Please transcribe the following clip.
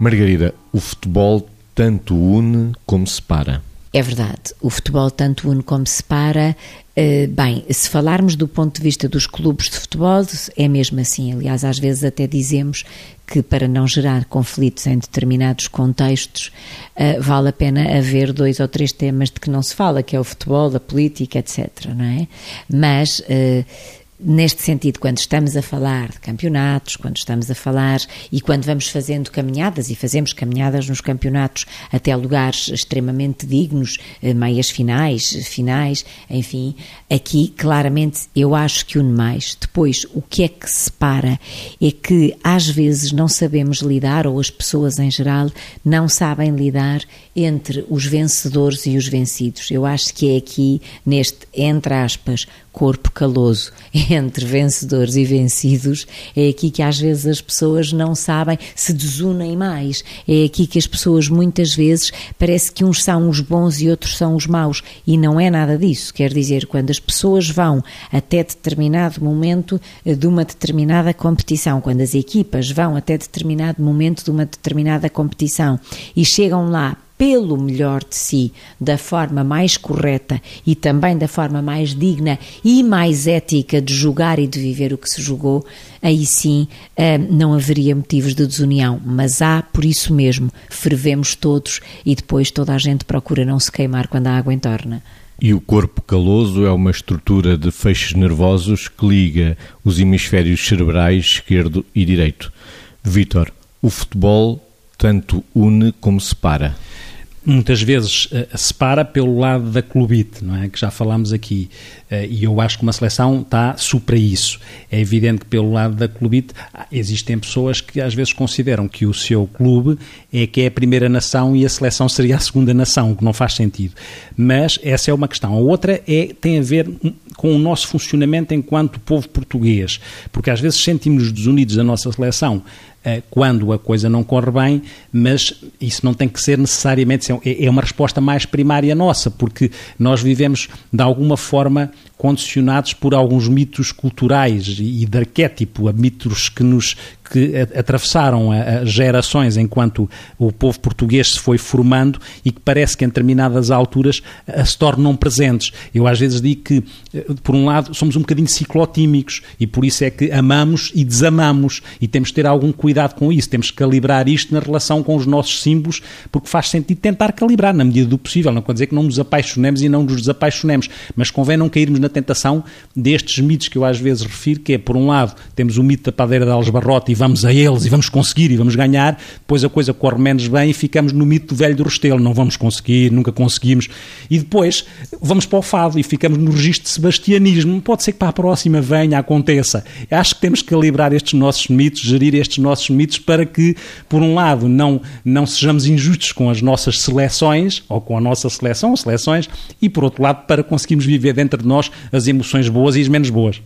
Margarida, o futebol tanto une como separa. É verdade, o futebol tanto une como separa. Uh, bem, se falarmos do ponto de vista dos clubes de futebol, é mesmo assim. Aliás, às vezes até dizemos que para não gerar conflitos em determinados contextos, uh, vale a pena haver dois ou três temas de que não se fala, que é o futebol, a política, etc. Não é? Mas uh, Neste sentido, quando estamos a falar de campeonatos, quando estamos a falar e quando vamos fazendo caminhadas, e fazemos caminhadas nos campeonatos até lugares extremamente dignos, eh, meias finais, finais, enfim, aqui claramente eu acho que une mais. Depois, o que é que separa é que às vezes não sabemos lidar, ou as pessoas em geral não sabem lidar entre os vencedores e os vencidos. Eu acho que é aqui, neste, entre aspas, corpo caloso entre vencedores e vencidos, é aqui que às vezes as pessoas não sabem, se desunem mais. É aqui que as pessoas muitas vezes parece que uns são os bons e outros são os maus. E não é nada disso. Quer dizer, quando as pessoas vão até determinado momento eh, de uma determinada competição, quando as equipas vão até determinado momento de uma determinada competição e chegam lá pelo melhor de si, da forma mais correta e também da forma mais digna e mais ética de julgar e de viver o que se julgou, aí sim eh, não haveria motivos de desunião. Mas há, por isso mesmo, fervemos todos e depois toda a gente procura não se queimar quando a água entorna. E o corpo caloso é uma estrutura de feixes nervosos que liga os hemisférios cerebrais esquerdo e direito. Vítor, o futebol tanto une como separa muitas vezes uh, separa pelo lado da clubite, não é? Que já falámos aqui. Uh, e eu acho que uma seleção está supra isso. É evidente que pelo lado da clubite existem pessoas que às vezes consideram que o seu clube é que é a primeira nação e a seleção seria a segunda nação, o que não faz sentido. Mas essa é uma questão. A outra é, tem a ver com o nosso funcionamento enquanto povo português, porque às vezes sentimos-nos desunidos da nossa seleção eh, quando a coisa não corre bem, mas isso não tem que ser necessariamente, é, é uma resposta mais primária nossa, porque nós vivemos de alguma forma condicionados por alguns mitos culturais e de arquétipo, mitos que nos que atravessaram gerações enquanto o povo português se foi formando e que parece que em determinadas alturas se tornam presentes. Eu às vezes digo que, eh, por um lado, somos um bocadinho ciclotímicos e por isso é que amamos e desamamos e temos que ter algum cuidado com isso, temos que calibrar isto na relação com os nossos símbolos, porque faz sentido tentar calibrar na medida do possível, não quer dizer que não nos apaixonemos e não nos desapaixonemos, mas convém não cairmos na tentação destes mitos que eu às vezes refiro, que é, por um lado, temos o mito da padeira de Alesbarrote e vamos a eles e vamos conseguir e vamos ganhar, depois a coisa corre menos bem e ficamos no mito do velho do Restelo, não vamos conseguir, nunca conseguimos, e depois vamos para o fado e ficamos no registro de sebastianismo, pode ser que para a próxima venha, aconteça. Acho que temos que calibrar estes nossos mitos, gerir estes nossos mitos para que, por um lado, não, não sejamos injustos com as nossas seleções, ou com a nossa seleção, ou seleções, e por outro lado, para conseguirmos viver dentro de nós as emoções boas e as menos boas.